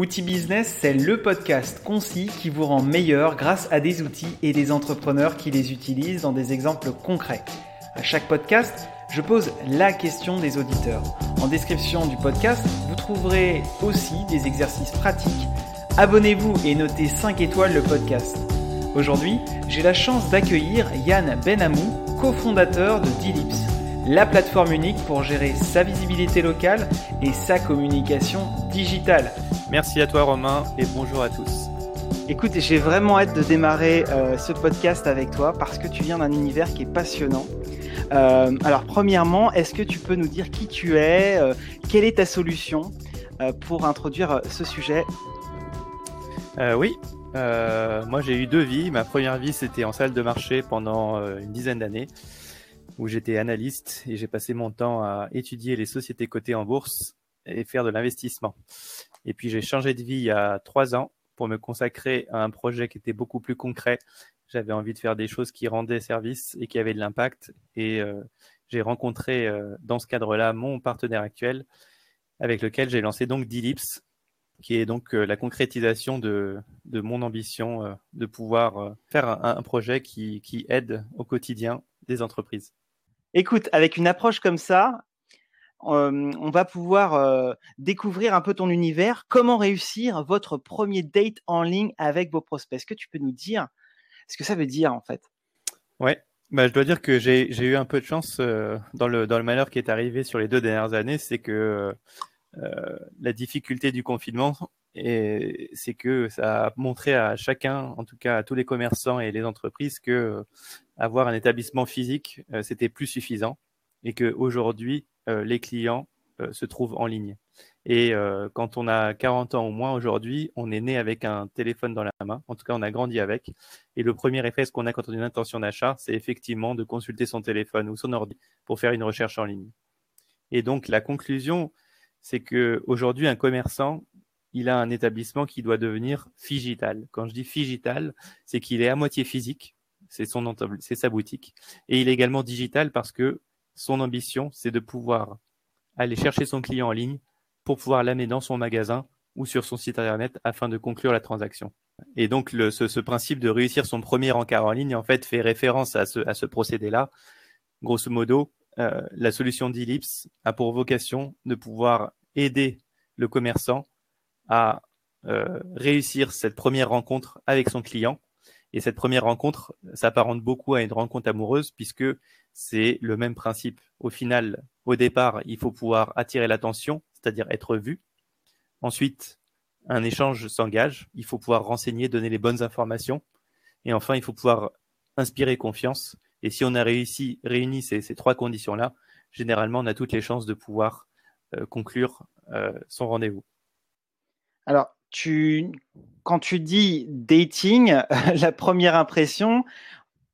Outil Business, c'est le podcast concis qui vous rend meilleur grâce à des outils et des entrepreneurs qui les utilisent dans des exemples concrets. À chaque podcast, je pose la question des auditeurs. En description du podcast, vous trouverez aussi des exercices pratiques. Abonnez-vous et notez 5 étoiles le podcast. Aujourd'hui, j'ai la chance d'accueillir Yann Benamou, cofondateur de Dilips, la plateforme unique pour gérer sa visibilité locale et sa communication digitale. Merci à toi Romain et bonjour à tous. Écoute, j'ai vraiment hâte de démarrer euh, ce podcast avec toi parce que tu viens d'un univers qui est passionnant. Euh, alors premièrement, est-ce que tu peux nous dire qui tu es, euh, quelle est ta solution pour introduire ce sujet? Oui, moi j'ai eu deux vies. Ma première vie c'était en salle de marché pendant une dizaine d'années où j'étais analyste et j'ai passé mon temps à étudier les sociétés cotées en bourse et faire de l'investissement. Et puis j'ai changé de vie il y a trois ans pour me consacrer à un projet qui était beaucoup plus concret. J'avais envie de faire des choses qui rendaient service et qui avaient de l'impact. Et euh, j'ai rencontré euh, dans ce cadre-là mon partenaire actuel avec lequel j'ai lancé donc Dilips, qui est donc euh, la concrétisation de, mon ambition de pouvoir faire un, projet qui aide au quotidien des entreprises. Écoute, avec une approche comme ça, on va pouvoir découvrir un peu ton univers. Comment réussir votre premier date en ligne avec vos prospects Est-ce que tu peux nous dire ce que ça veut dire en fait? Ouais, bah, je dois dire que j'ai eu un peu de chance dans, le, dans le malheur qui est arrivé sur les deux dernières années. C'est que la difficulté du confinement, c'est que ça a montré à chacun, en tout cas à tous les commerçants et les entreprises, que avoir un établissement physique, c'était plus suffisant et qu'aujourd'hui, euh, les clients euh, se trouvent en ligne. Et euh, quand on a 40 ans ou moins aujourd'hui, on est né avec un téléphone dans la main. En tout cas, on a grandi avec. Et le premier réflexe qu'on a quand on a une intention d'achat, c'est effectivement de consulter son téléphone ou son ordi pour faire une recherche en ligne. Et donc, la conclusion, c'est que aujourd'hui, un commerçant, il a un établissement qui doit devenir figital. Quand je dis figital, c'est qu'il est à moitié physique, c'est son c'est sa boutique, et il est également digital parce que son ambition, c'est de pouvoir aller chercher son client en ligne pour pouvoir l'amener dans son magasin ou sur son site internet afin de conclure la transaction. Et donc, ce, principe de réussir son premier encart en ligne, en fait, fait référence à ce, procédé-là. Grosso modo, euh, la solution d'Ellipse a pour vocation de pouvoir aider le commerçant à euh, réussir cette première rencontre avec son client. Et cette première rencontre s'apparente beaucoup à une rencontre amoureuse puisque c'est le même principe. Au final, au départ, il faut pouvoir attirer l'attention, c'est-à-dire être vu. Ensuite, un échange s'engage. Il faut pouvoir renseigner, donner les bonnes informations. Et enfin, il faut pouvoir inspirer confiance. Et si on a réussi, réuni ces, trois conditions-là, généralement, on a toutes les chances de pouvoir euh, conclure euh, son rendez-vous. Alors, tu, quand tu dis dating, la première impression,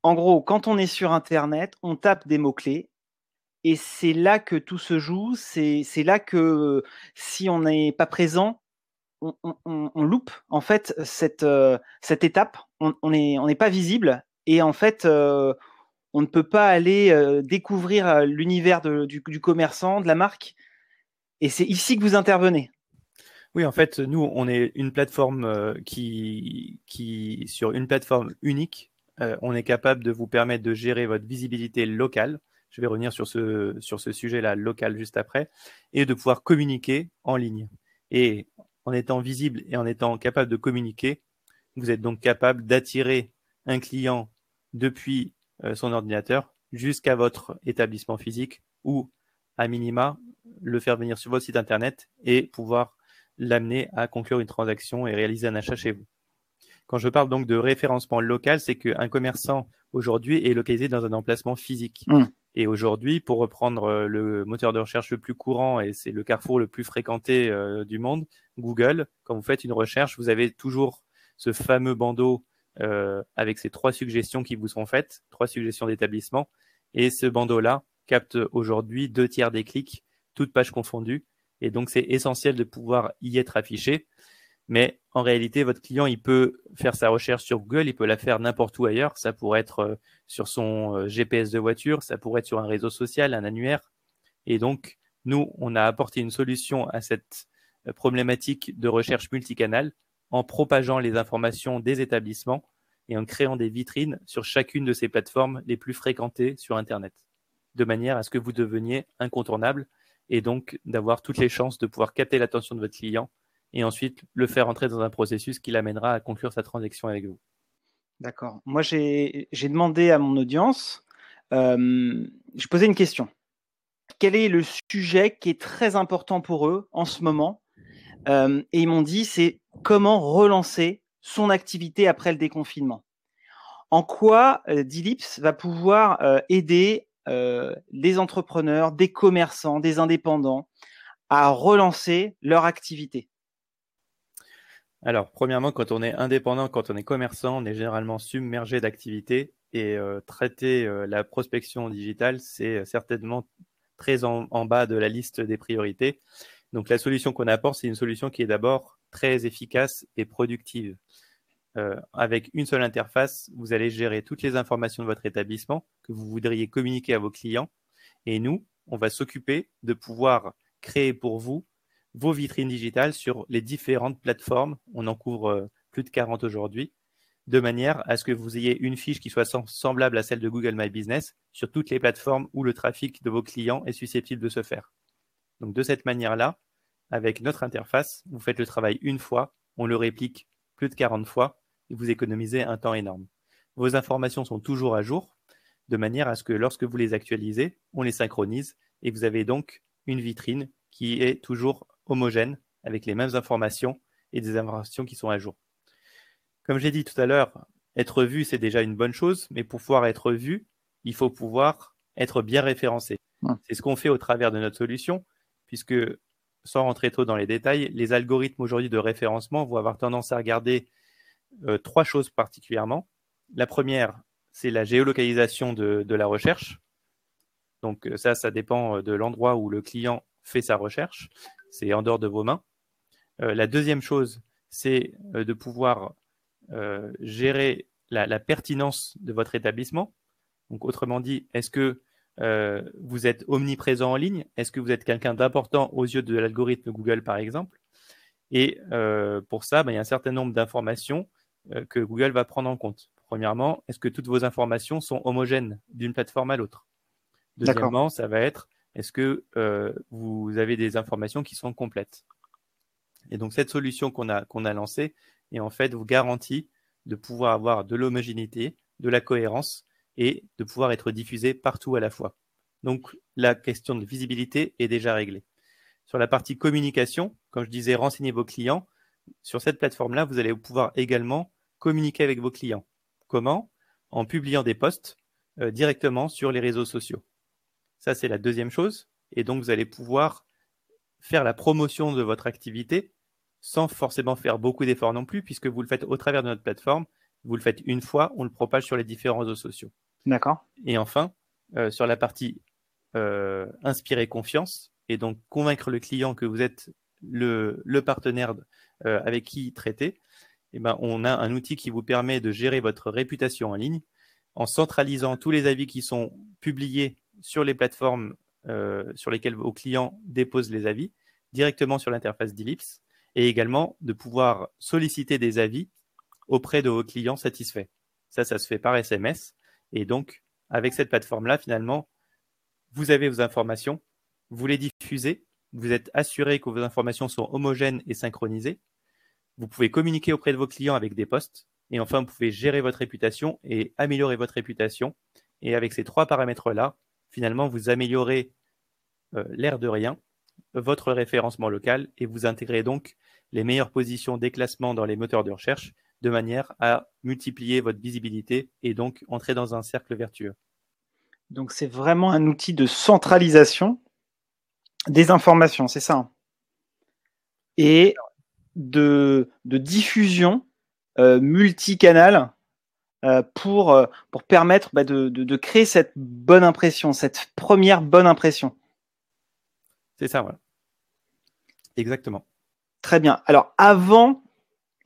en gros, quand on est sur Internet, on tape des mots-clés et c'est là que tout se joue. C'est là que si on n'est pas présent, on, loupe en fait cette, euh, cette étape. On n'est pas visible et en fait, euh, on ne peut pas aller euh, découvrir l'univers du commerçant, de la marque. Et c'est ici que vous intervenez. Oui, en fait, nous, on est une plateforme qui, qui, sur une plateforme unique, euh, on est capable de vous permettre de gérer votre visibilité locale. Je vais revenir sur ce, sur ce sujet-là local juste après, et de pouvoir communiquer en ligne. Et en étant visible et en étant capable de communiquer, vous êtes donc capable d'attirer un client depuis euh, son ordinateur jusqu'à votre établissement physique ou à minima le faire venir sur votre site internet et pouvoir l'amener à conclure une transaction et réaliser un achat chez vous. Quand je parle donc de référencement local, c'est qu'un commerçant aujourd'hui est localisé dans un emplacement physique. Mmh. Et aujourd'hui, pour reprendre euh, le moteur de recherche le plus courant, et c'est le carrefour le plus fréquenté euh, du monde, Google, quand vous faites une recherche, vous avez toujours ce fameux bandeau euh, avec ces trois suggestions qui vous sont faites, trois suggestions d'établissement. Et ce bandeau-là capte aujourd'hui deux tiers des clics, toutes pages confondues. Et donc, c'est essentiel de pouvoir y être affiché. Mais en réalité, votre client, il peut faire sa recherche sur Google, il peut la faire n'importe où ailleurs. Ça pourrait être euh, sur son euh, GPS de voiture, ça pourrait être sur un réseau social, un annuaire. Et donc, nous, on a apporté une solution à cette problématiques de recherche multicanal en propageant les informations des établissements et en créant des vitrines sur chacune de ces plateformes les plus fréquentées sur Internet, de manière à ce que vous deveniez incontournable et donc d'avoir toutes les chances de pouvoir capter l'attention de votre client et ensuite le faire entrer dans un processus qui l'amènera à conclure sa transaction avec vous. D'accord. Moi, j'ai demandé à mon audience, euh, je posais une question. Quel est le sujet qui est très important pour eux en ce moment? Euh, Et ils m'ont dit, c'est comment relancer son activité après le déconfinement. En quoi euh, Dilips va pouvoir euh, aider des entrepreneurs, des commerçants, des indépendants à relancer leur activité Alors, premièrement, quand on est indépendant, quand on est commerçant, on est généralement submergé d'activités et traiter la prospection digitale, c'est certainement très en, bas de la liste des priorités. Donc, la solution qu'on apporte, c'est une solution qui est d'abord très efficace et productive. Euh, avec une seule interface, vous allez gérer toutes les informations de votre établissement que vous voudriez communiquer à vos clients. Et nous, on va s'occuper de pouvoir créer pour vous vos vitrines digitales sur les différentes plateformes. On en couvre euh, plus de 40 aujourd'hui, de manière à ce que vous ayez une fiche qui soit semblable à celle de Google My Business sur toutes les plateformes où le trafic de vos clients est susceptible de se faire. Donc de cette manière-là, avec notre interface, vous faites le travail une fois, on le réplique plus de 40 fois et vous économisez un temps énorme. Vos informations sont toujours à jour, de manière à ce que lorsque vous les actualisez, on les synchronise et vous avez donc une vitrine qui est toujours homogène avec les mêmes informations et des informations qui sont à jour. Comme j'ai dit tout à l'heure, être vu, c'est déjà une bonne chose, mais pour pouvoir être vu, il faut pouvoir être bien référencé. C'est ce qu'on fait au travers de notre solution, puisque sans rentrer trop dans les détails, les algorithmes aujourd'hui de référencement vont avoir tendance à regarder euh, trois choses particulièrement. La première, c'est la géolocalisation de, la recherche. Donc euh, ça, ça dépend euh, de l'endroit où le client fait sa recherche. C'est en dehors de vos mains. la deuxième chose, c'est de pouvoir gérer la, pertinence de votre établissement. Donc autrement dit, est-ce que vous êtes omniprésent en ligne? Est-ce que vous êtes quelqu'un d'important aux yeux de l'algorithme Google, par exemple? Et pour ça, ben, il y a un certain nombre d'informations que Google va prendre en compte. Premièrement, est-ce que toutes vos informations sont homogènes d'une plateforme à l'autre? Deuxièmement, ça va être est-ce que vous avez des informations qui sont complètes? Et donc, cette solution qu'on a, qu'on a lancée, et en fait, vous garantit de pouvoir avoir de l'homogénéité, de la cohérence et de pouvoir être diffusé partout à la fois. Donc la question de visibilité est déjà réglée. Sur la partie communication, comme je disais, renseignez vos clients. Sur cette plateforme-là, vous allez pouvoir également communiquer avec vos clients. Comment? En publiant des posts euh, directement sur les réseaux sociaux. Ça, c'est la deuxième chose. Et donc, vous allez pouvoir faire la promotion de votre activité sans forcément faire beaucoup d'efforts non plus, puisque vous le faites au travers de notre plateforme. Vous le faites une fois, on le propage sur les différents réseaux sociaux. D'accord. Et enfin, euh, sur la partie euh, inspirer confiance et donc convaincre le client que vous êtes le, partenaire euh, avec qui traiter, eh ben, on a un outil qui vous permet de gérer votre réputation en ligne en centralisant tous les avis qui sont publiés sur les plateformes sur lesquelles vos clients déposent les avis directement sur l'interface d'Ellipse et également de pouvoir solliciter des avis auprès de vos clients satisfaits. Ça, ça se fait par SMS et donc, avec cette plateforme-là, finalement, vous avez vos informations, vous les diffusez, vous êtes assuré que vos informations sont homogènes et synchronisées. Vous pouvez communiquer auprès de vos clients avec des posts. Et enfin, vous pouvez gérer votre réputation et améliorer votre réputation. Et avec ces trois paramètres-là, finalement, vous améliorez euh, l'air de rien, votre référencement local et vous intégrez donc les meilleures positions des classements dans les moteurs de recherche de manière à multiplier votre visibilité et donc entrer dans un cercle vertueux. Donc c'est vraiment un outil de centralisation des informations, c'est ça hein? Et de, diffusion euh, multicanal euh, pour, euh, pour permettre bah, de, créer cette bonne impression, cette première bonne impression. C'est ça, voilà. Exactement. Très bien. Alors avant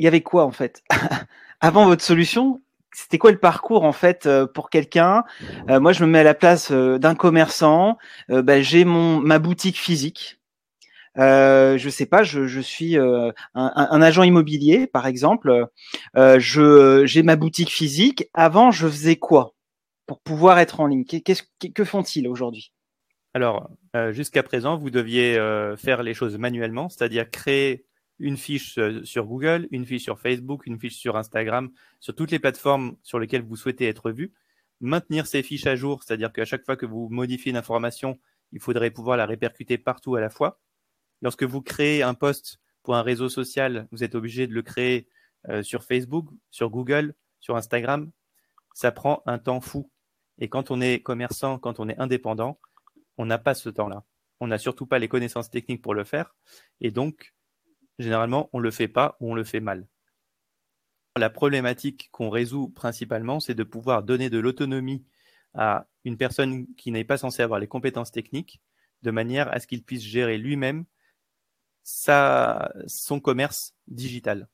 il y avait quoi en fait? Avant votre solution, c'était quoi le parcours en fait euh, pour quelqu'un? Euh, Moi, je me mets à la place euh, d'un commerçant. Bah, j'ai mon ma boutique physique. Euh, je sais pas, je, suis euh, un, agent immobilier, par exemple. Euh, je j'ai ma boutique physique. Avant, je faisais quoi pour pouvoir être en ligne? Qu'est-ce que font-ils aujourd'hui? Alors, jusqu'à présent, vous deviez faire les choses manuellement, c'est-à-dire créer une fiche sur Google, une fiche sur Facebook, une fiche sur Instagram, sur toutes les plateformes sur lesquelles vous souhaitez être vu. Maintenir ces fiches à jour, c'est-à-dire qu'à chaque fois que vous modifiez une information, il faudrait pouvoir la répercuter partout à la fois. Lorsque vous créez un post pour un réseau social, vous êtes obligé de le créer euh, sur Facebook, sur Google, sur Instagram. Ça prend un temps fou. Et quand on est commerçant, quand on est indépendant, on n'a pas ce temps-là. On n'a surtout pas les connaissances techniques pour le faire. Et donc, généralement, on ne le fait pas ou on le fait mal. La problématique qu'on résout principalement, c'est de pouvoir donner de l'autonomie à une personne qui n'est pas censée avoir les compétences techniques, de manière à ce qu'il puisse gérer lui-même sa, son commerce digital.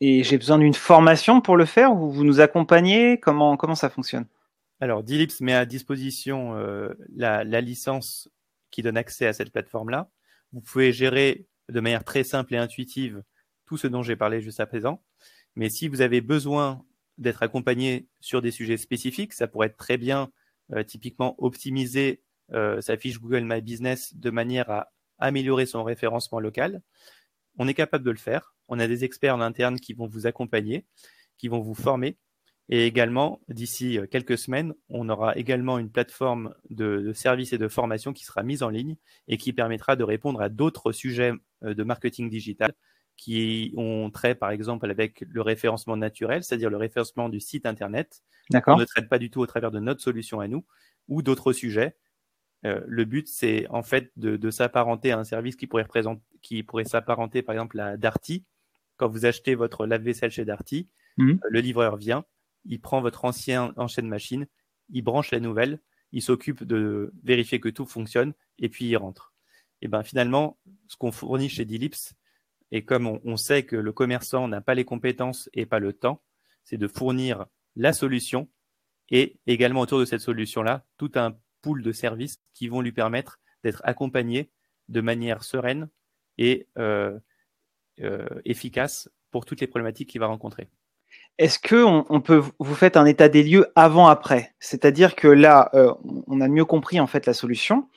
Et j'ai besoin d'une formation pour le faire ou vous nous accompagnez? Comment, comment ça fonctionne? Alors, Dilips met à disposition euh, la, la, licence qui donne accès à cette plateforme-là. Vous pouvez gérer de manière très simple et intuitive tout ce dont j'ai parlé juste à présent. Mais si vous avez besoin d'être accompagné sur des sujets spécifiques, ça pourrait être très bien euh, typiquement optimiser euh, sa fiche Google My Business de manière à améliorer son référencement local. On est capable de le faire. On a des experts en interne qui vont vous accompagner, qui vont vous former. Et également, d'ici euh, quelques semaines, on aura également une plateforme de, de, services et de formation qui sera mise en ligne et qui permettra de répondre à d'autres sujets euh, de marketing digital qui ont trait, par exemple, avec le référencement naturel, c'est-à-dire le référencement du site Internet. On ne traite pas du tout au travers de notre solution à nous ou d'autres sujets euh, le but, c'est en fait de, de s'apparenter à un service qui pourrait, qui pourrait s'apparenter par exemple à Darty. Quand vous achetez votre lave-vaisselle chez Darty, mmh. le livreur vient, il prend votre ancien enchaîne machine, il branche la nouvelle, il s'occupe de vérifier que tout fonctionne et puis il rentre. Et ben finalement, ce qu'on fournit chez Dilips, et comme on, on sait que le commerçant n'a pas les compétences et pas le temps, c'est de fournir la solution et également autour de cette solution-là, tout un pool de services qui vont lui permettre d'être accompagné de manière sereine et euh, euh, efficace pour toutes les problématiques qu'il va rencontrer. Est-ce que on, peut vous faites un état des lieux avant après? C'est-à-dire que là, euh, on a mieux compris en fait la solution.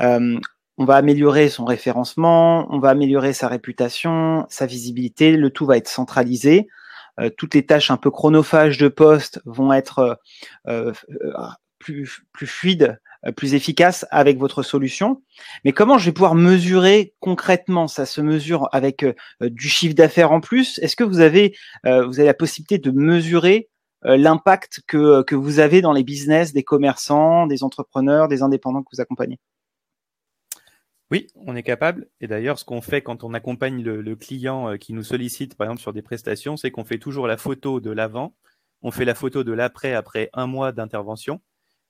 Euh, on va améliorer son référencement, on va améliorer sa réputation, sa visibilité. Le tout va être centralisé. Euh, toutes les tâches un peu chronophages de poste vont être euh, plus, fluide, euh, plus efficace avec votre solution. Mais comment je vais pouvoir mesurer concrètement Ça se mesure avec euh, du chiffre d'affaires en plus? Est-ce que vous avez, euh, vous avez la possibilité de mesurer l'impact que, que vous avez dans les business des commerçants, des entrepreneurs, des indépendants que vous accompagnez? Oui, on est capable. Et d'ailleurs, ce qu'on fait quand on accompagne le, client qui nous sollicite, par exemple, sur des prestations, c'est qu'on fait toujours la photo de l'avant, on fait la photo de l'après après un mois d'intervention.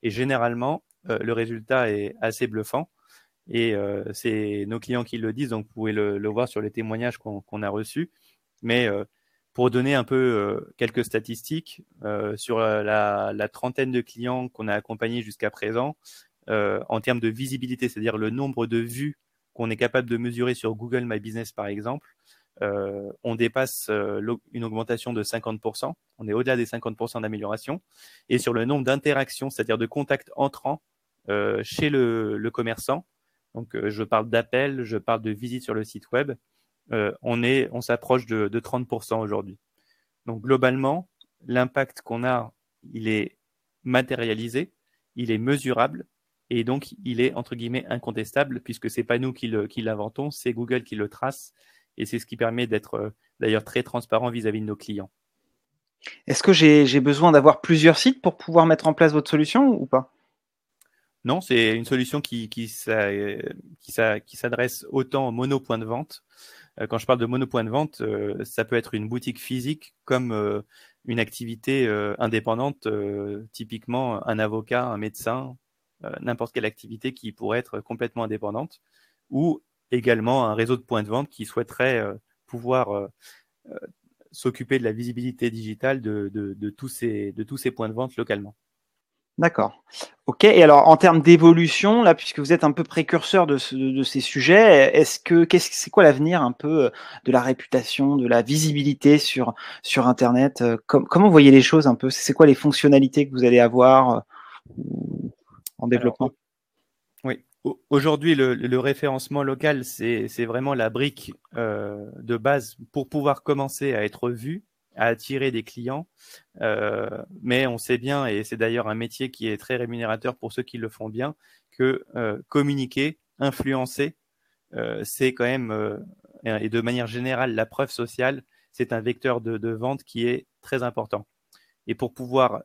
Et généralement, euh, le résultat est assez bluffant. Et euh, c'est nos clients qui le disent, donc vous pouvez le, voir sur les témoignages qu'on a reçus. Mais euh, pour donner un peu quelques statistiques, sur la, trentaine de clients qu'on a accompagnés jusqu'à présent, en termes de visibilité, c'est-à-dire le nombre de vues qu'on est capable de mesurer sur Google My Business par exemple, euh, on dépasse euh, une augmentation de 50%. On est au-delà des 50% d'amélioration. Et sur le nombre d'interactions, c'est-à-dire de contacts entrants euh, chez le, commerçant, donc je parle d'appels, je parle de visites sur le site web, on s'approche de, de 30% aujourd'hui. Donc globalement, l'impact qu'on a, il est matérialisé, il est mesurable et donc il est entre guillemets incontestable puisque c'est pas nous qui l'inventons, c'est Google qui le trace et c'est ce qui permet d'être euh, d'ailleurs très transparent vis-à-vis de nos clients. Est-ce que j'ai besoin d'avoir plusieurs sites pour pouvoir mettre en place votre solution ou pas? Non, c'est une solution qui, qui, qui s'adresse autant au mono-point de vente. Euh, quand je parle de mono-point de vente, euh, ça peut être une boutique physique comme une activité indépendante, typiquement un avocat, un médecin, n'importe quelle activité qui pourrait être complètement indépendante, ou également un réseau de points de vente qui souhaiterait euh, pouvoir euh, euh, s'occuper de la visibilité digitale de, de, de, tous ces, de tous ces points de vente localement. D'accord. Ok. Et alors, en termes d'évolution, là, puisque vous êtes un peu précurseur de, de ces sujets, est-ce que qu'est-ce c'est quoi l'avenir un peu de la réputation, de la visibilité sur sur Internet Comment vous voyez les choses un peu? C'est quoi les fonctionnalités que vous allez avoir en développement? Aujourd'hui, le, référencement local, c'est vraiment la brique de base pour pouvoir commencer à être vu à attirer des clients. Euh, mais on sait bien, et c'est d'ailleurs un métier qui est très rémunérateur pour ceux qui le font bien, que euh, communiquer, influencer, euh, c'est quand même, et de manière générale, la preuve sociale, c'est un vecteur de, vente qui est très important. Et pour pouvoir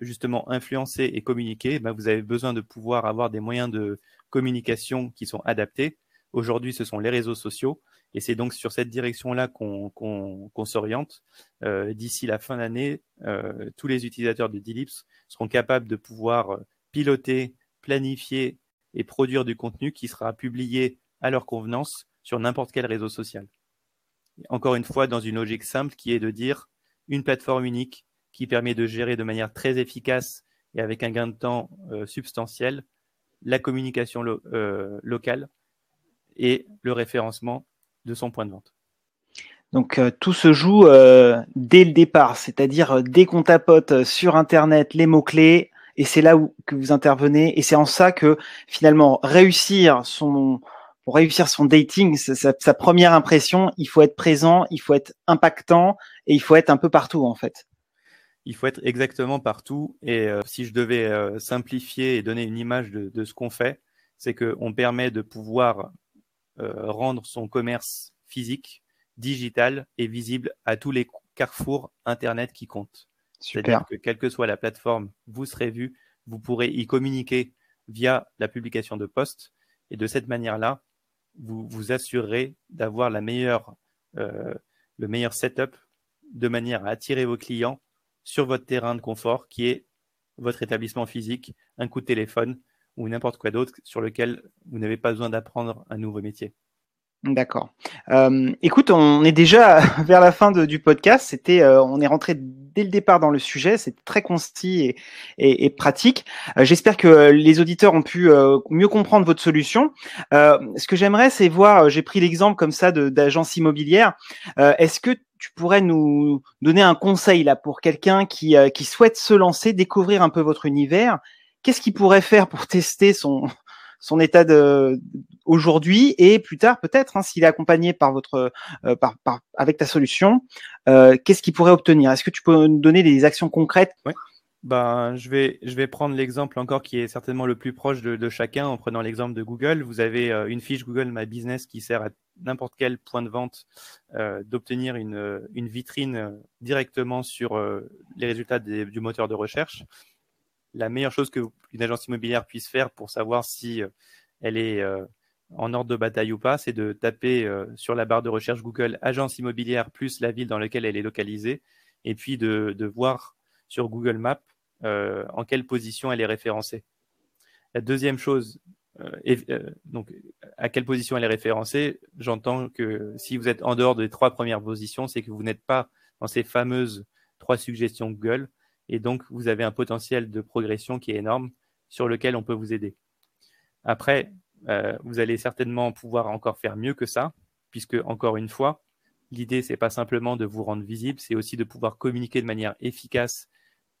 justement influencer et communiquer, ben, vous avez besoin de pouvoir avoir des moyens de communication qui sont adaptés. Aujourd'hui, ce sont les réseaux sociaux. Et c'est donc sur cette direction-là qu'on s'oriente. Euh, d'ici la fin d'année, euh, tous les utilisateurs de Dilips seront capables de pouvoir euh, piloter, planifier et produire du contenu qui sera publié à leur convenance sur n'importe quel réseau social. Encore une fois, dans une logique simple qui est de dire une plateforme unique qui permet de gérer de manière très efficace et avec un gain de temps substantiel la communication locale et le référencement de son point de vente. Donc euh, tout se joue euh, dès le départ, c'est-à-dire euh, dès qu'on tapote sur Internet les mots-clés, et c'est là où que vous intervenez, et c'est en ça que finalement réussir son pour réussir son dating, sa, première impression, il faut être présent, il faut être impactant, et il faut être un peu partout en fait. Il faut être exactement partout, et si je devais simplifier et donner une image de, de ce qu'on fait, c'est qu'on permet de pouvoir euh, rendre son commerce physique, digital et visible à tous les carrefours Internet qui comptent. C'est-à-dire que quelle que soit la plateforme, vous serez vu, vous pourrez y communiquer via la publication de posts. Et de cette manière-là, vous vous assurerez d'avoir la meilleure, euh, le meilleur setup de manière à attirer vos clients sur votre terrain de confort qui est votre établissement physique, un coup de téléphone ou n'importe quoi d'autre sur lequel vous n'avez pas besoin d'apprendre un nouveau métier. D'accord. Euh, écoute, on est déjà vers la fin du podcast. C'était, euh, on est rentré dès le départ dans le sujet. C'est très concis et, pratique. Euh, j'espère que les auditeurs ont pu mieux comprendre votre solution. ce que j'aimerais, c'est voir. J'ai pris l'exemple comme ça d'agence immobilière. Est-ce que tu pourrais nous donner un conseil là pour quelqu'un qui, qui souhaite se lancer, découvrir un peu votre univers qu'est-ce qu'il pourrait faire pour tester son, son état de aujourd'hui et plus tard peut-être hein, s'il est accompagné par votre euh, par, par, avec ta solution euh, qu'est-ce qu'il pourrait obtenir? Est-ce que tu peux nous donner des actions concrètes. Ben, je vais je vais prendre l'exemple encore qui est certainement le plus proche de, de chacun en prenant l'exemple de Google. Vous avez euh, une fiche Google My Business qui sert à n'importe quel point de vente euh, d'obtenir une, une vitrine directement sur les résultats du moteur de recherche. La meilleure chose qu'une agence immobilière puisse faire pour savoir si euh, elle est euh, en ordre de bataille ou pas, c'est de taper euh, sur la barre de recherche Google agence immobilière plus la ville dans laquelle elle est localisée, et puis de, voir sur Google Maps en quelle position elle est référencée. La deuxième chose, donc à quelle position elle est référencée, j'entends que si vous êtes en dehors des trois premières positions, c'est que vous n'êtes pas dans ces fameuses trois suggestions Google. Et donc, vous avez un potentiel de progression qui est énorme sur lequel on peut vous aider. Après, euh, vous allez certainement pouvoir encore faire mieux que ça, puisque, encore une fois, l'idée, c'est pas simplement de vous rendre visible, c'est aussi de pouvoir communiquer de manière efficace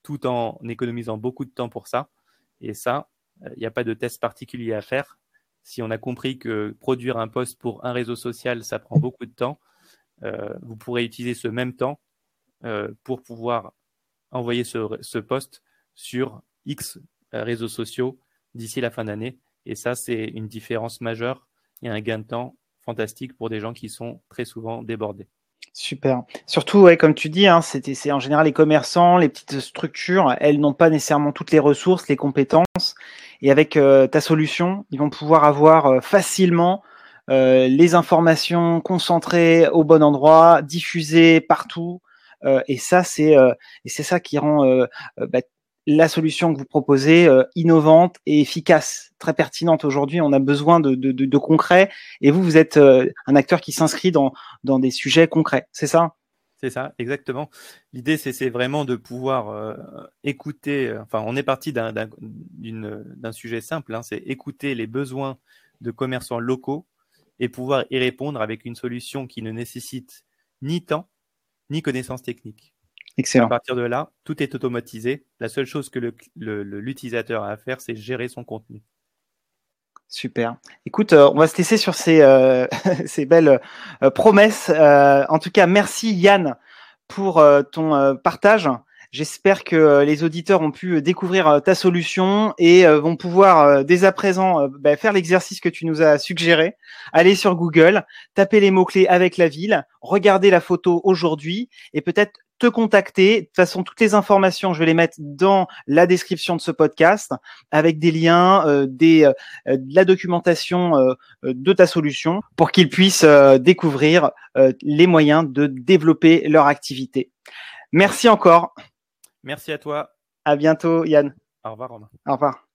tout en économisant beaucoup de temps pour ça. Et ça, il euh, n'y a pas de test particulier à faire. Si on a compris que produire un post pour un réseau social, ça prend beaucoup de temps, euh, vous pourrez utiliser ce même temps pour pouvoir envoyer ce, ce post sur X euh, réseaux sociaux d'ici la fin d'année. Et ça, c'est une différence majeure et un gain de temps fantastique pour des gens qui sont très souvent débordés. Super. Surtout, ouais, comme tu dis, hein, c'est en général les commerçants, les petites structures, elles n'ont pas nécessairement toutes les ressources, les compétences. Et avec euh, ta solution, ils vont pouvoir avoir euh, facilement les informations concentrées au bon endroit, diffusées partout, euh, et ça, c'est euh, c'est ça qui rend euh, bah, la solution que vous proposez innovante et efficace, très pertinente aujourd'hui. On a besoin de, de, concret et vous, vous êtes un acteur qui s'inscrit dans, dans des sujets concrets, c'est ça? C'est ça, exactement. L'idée, c'est vraiment de pouvoir euh, écouter. Euh, enfin, on est parti d'un sujet simple, hein, c'est écouter les besoins de commerçants locaux et pouvoir y répondre avec une solution qui ne nécessite ni temps ni connaissances techniques. Excellent. À partir de là, tout est automatisé. La seule chose que l'utilisateur a à faire, c'est gérer son contenu. Super. Écoute, euh, on va se laisser sur ces, euh, ces belles euh, promesses. en tout cas, merci Yann pour ton partage. J'espère que les auditeurs ont pu découvrir ta solution et vont pouvoir dès à présent bah, faire l'exercice que tu nous as suggéré. Aller sur Google, taper les mots-clés avec la ville, regarder la photo aujourd'hui et peut-être te contacter. De toute façon, toutes les informations, je vais les mettre dans la description de ce podcast avec des liens, euh, des, euh, de la documentation euh, de ta solution pour qu'ils puissent découvrir les moyens de développer leur activité. Merci encore. Merci à toi. À bientôt, Yann. Au revoir, Romain. Au revoir.